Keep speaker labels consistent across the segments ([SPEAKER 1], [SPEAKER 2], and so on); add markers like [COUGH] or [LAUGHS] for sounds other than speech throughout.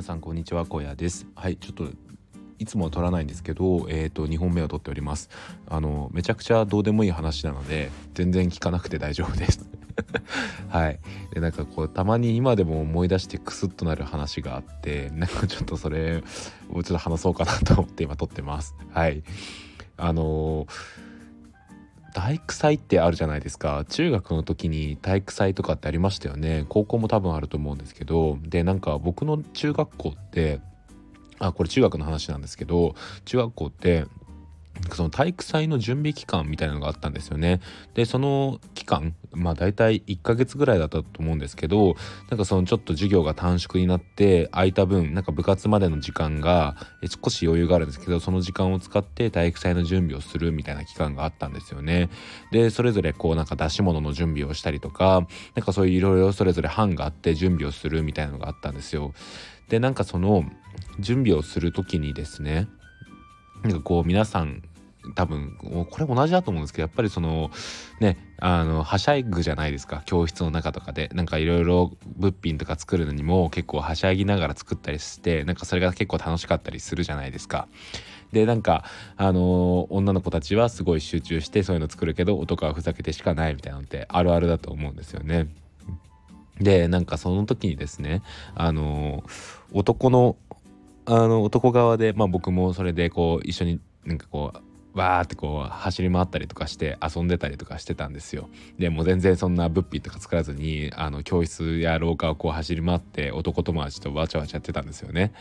[SPEAKER 1] 皆さんこんにちは。小屋です。はいちょっといつもは撮らないんですけどえっ、ー、と2本目を撮っております。あのめちゃくちゃどうでもいい話なので全然聞かなくて大丈夫です。[LAUGHS] はい。でなんかこうたまに今でも思い出してクスッとなる話があってなんかちょっとそれをちょっと話そうかなと思って今撮ってます。はい。あのー体育祭ってあるじゃないですか。中学の時に体育祭とかってありましたよね。高校も多分あると思うんですけど。でなんか僕の中学校ってあこれ中学の話なんですけど中学校ってその体育祭の準備期間みたいなのがあったんですよね。でその期間まあ大体1ヶ月ぐらいだったと思うんですけどなんかそのちょっと授業が短縮になって空いた分なんか部活までの時間が少し余裕があるんですけどその時間を使って体育祭の準備をするみたいな期間があったんですよね。でそれぞれこうなんか出し物の準備をしたりとかなんかそういういろいろそれぞれ班があって準備をするみたいなのがあったんですよ。でなんかその準備をする時にですねなんかこう皆さん多分これ同じだと思うんですけどやっぱりそのねあのはしゃぐじゃないですか教室の中とかでなんかいろいろ物品とか作るのにも結構はしゃぎながら作ったりしてなんかそれが結構楽しかったりするじゃないですか。でなんかあのー、女の子たちはすごい集中してそういうの作るけど男はふざけてしかないみたいなのってあるあるだと思うんですよね。でなんかその時にですねあのー、男のあの男側で、まあ、僕もそれでこう一緒になんかこうわーってこう走り回ったりとかして遊んでたりとかしてたんですよ。でも全然そんな物品とか作らずにあの教室や廊下をこう走り回って男友達とわちゃわちゃやってたんですよね。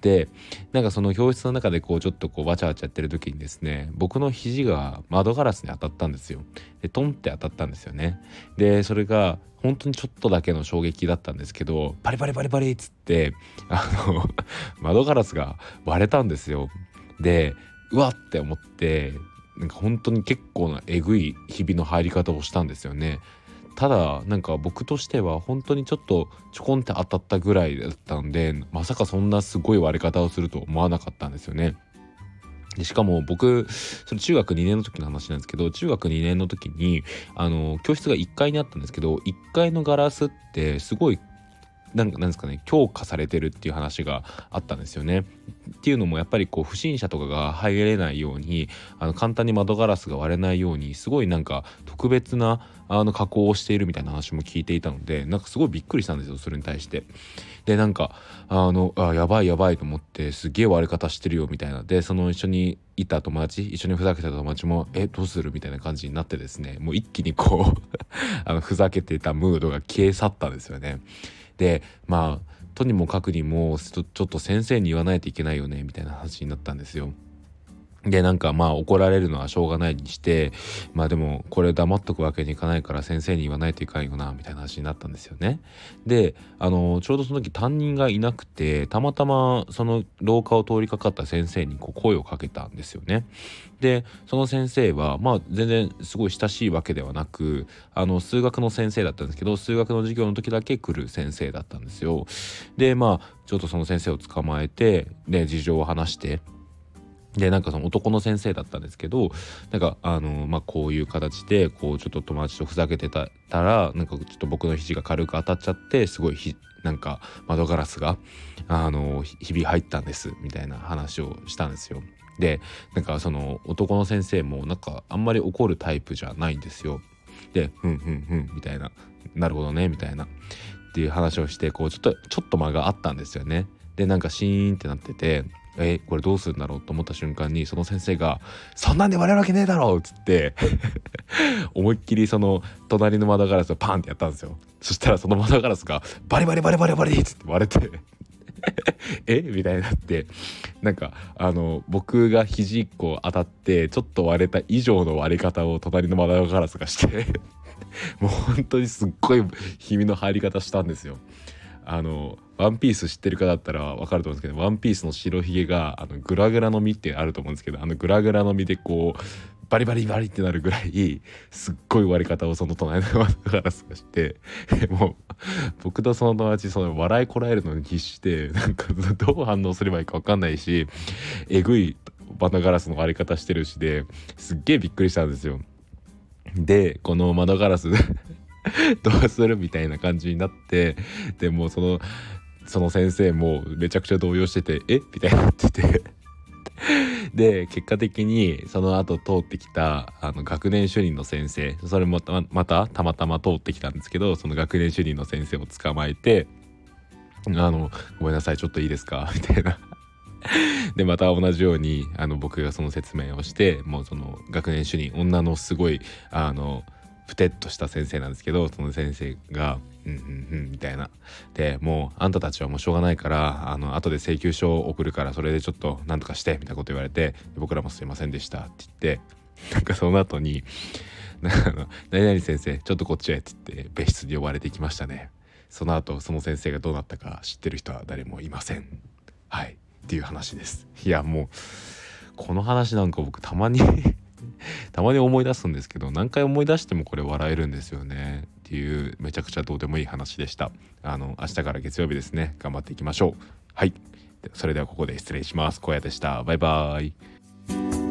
[SPEAKER 1] でなんかその教室の中でこうちょっとこうわちゃわちゃやってる時にですね僕の肘が窓ガラスに当たったんですよ。でトンって当たったんですよね。でそれが本当にちょっとだけの衝撃だったんですけどパリパリパリパリっつってあの窓ガラスが割れたんですよ。でうわって思ってなんか本当に結構なえぐいひびの入り方をしたんですよね。ただなんか僕としては本当にちょっとちょこんって当たったぐらいだったんでまさかそんなすごい割れ方をすると思わなかったんですよね。でしかも僕それ中学2年の時の話なんですけど中学2年の時にあの教室が1階にあったんですけど1階のガラスってすごいなんかなんですかね強化されてるっていう話があったんですよね。っていうのもやっぱりこう不審者とかが入れないようにあの簡単に窓ガラスが割れないようにすごいなんか特別なあの加工をしているみたいな話も聞いていたのでなんかすごいびっくりしたんですよそれに対して。でなんかあのあやばいやばいと思ってすげえ割れ方してるよみたいなでその一緒にいた友達一緒にふざけた友達も「えどうする?」みたいな感じになってですねもう一気にこう [LAUGHS] あのふざけてたムードが消え去ったんですよね。でまあとにもかくにもちょっと先生に言わないといけないよねみたいな話になったんですよ。でなんかまあ怒られるのはしょうがないにしてまあでもこれ黙っとくわけにいかないから先生に言わないといかんよなみたいな話になったんですよね。であのちょうどその時担任がいなくてたまたまその廊下を通りかかった先生にこう声をかけたんですよね。でその先生はまあ全然すごい親しいわけではなくあの数学の先生だったんですけど数学の授業の時だけ来る先生だったんですよ。でまあちょっとその先生を捕まえてで事情を話してでなんかその男の先生だったんですけどなんかあのまあこういう形でこうちょっと友達とふざけてたらなんかちょっと僕の肘が軽く当たっちゃってすごいひなんか窓ガラスがあのひび入ったんですみたいな話をしたんですよ。でなんかその男の先生もなんかあんまり怒るタイプじゃないんですよ。で「ふんふんふん」みたいな「なるほどね」みたいなっていう話をしてこうちょっとちょっと間があったんですよね。でなんかシーンってなっててえこれどうするんだろうと思った瞬間にその先生が「そんなんで割れるわけねえだろ!」っつって [LAUGHS] 思いっきりその隣の窓ガラスをパンってやったんですよそしたらその窓ガラスがバリバリバリバリバリっつって割れて [LAUGHS] え？みたいになってなんかあの僕が肘1個当たってちょっと割れた以上の割れ方を隣の窓ガラスがして [LAUGHS] もう本当にすっごいひみの入り方したんですよ。あのワンピース知ってる方だったら分かると思うんですけどワンピースの白ひげがあのグラグラの実ってあると思うんですけどあのグラグラの実でこうバリバリバリってなるぐらいすっごい割り方をその隣のガラスがして [LAUGHS] もう僕とその友達その笑いこらえるのに必死でなんかどう反応すればいいか分かんないしえぐい窓ガラスの割り方してるしですっげえびっくりしたんですよ。でこの窓ガラス [LAUGHS] どうするみたいな感じになってでもそのその先生もめちゃくちゃ動揺してて「え？みたいになってて。[LAUGHS] で結果的にその後通ってきたあの学年主任の先生それもまたたまたま通ってきたんですけどその学年主任の先生を捕まえて「あのごめんなさいちょっといいですか」[LAUGHS] みたいな。でまた同じようにあの僕がその説明をしてもうその学年主任女のすごいあのふてっとした先生なんですけどその先生が「うんうんうん」みたいなでもうあんたたちはもうしょうがないからあの後で請求書を送るからそれでちょっと何とかしてみたいなこと言われて僕らもすいませんでしたって言ってなんかその後に「何々先生ちょっとこっちへ」って言って別室に呼ばれてきましたねその後その先生がどうなったか知ってる人は誰もいませんはいっていう話ですいやもうこの話なんか僕たまにたまに思い出すんですけど何回思い出してもこれ笑えるんですよねっていうめちゃくちゃどうでもいい話でした。あの明日から月曜日ですね。頑張っていきましょう。はい。それではここで失礼します。小屋でした。バイバーイ。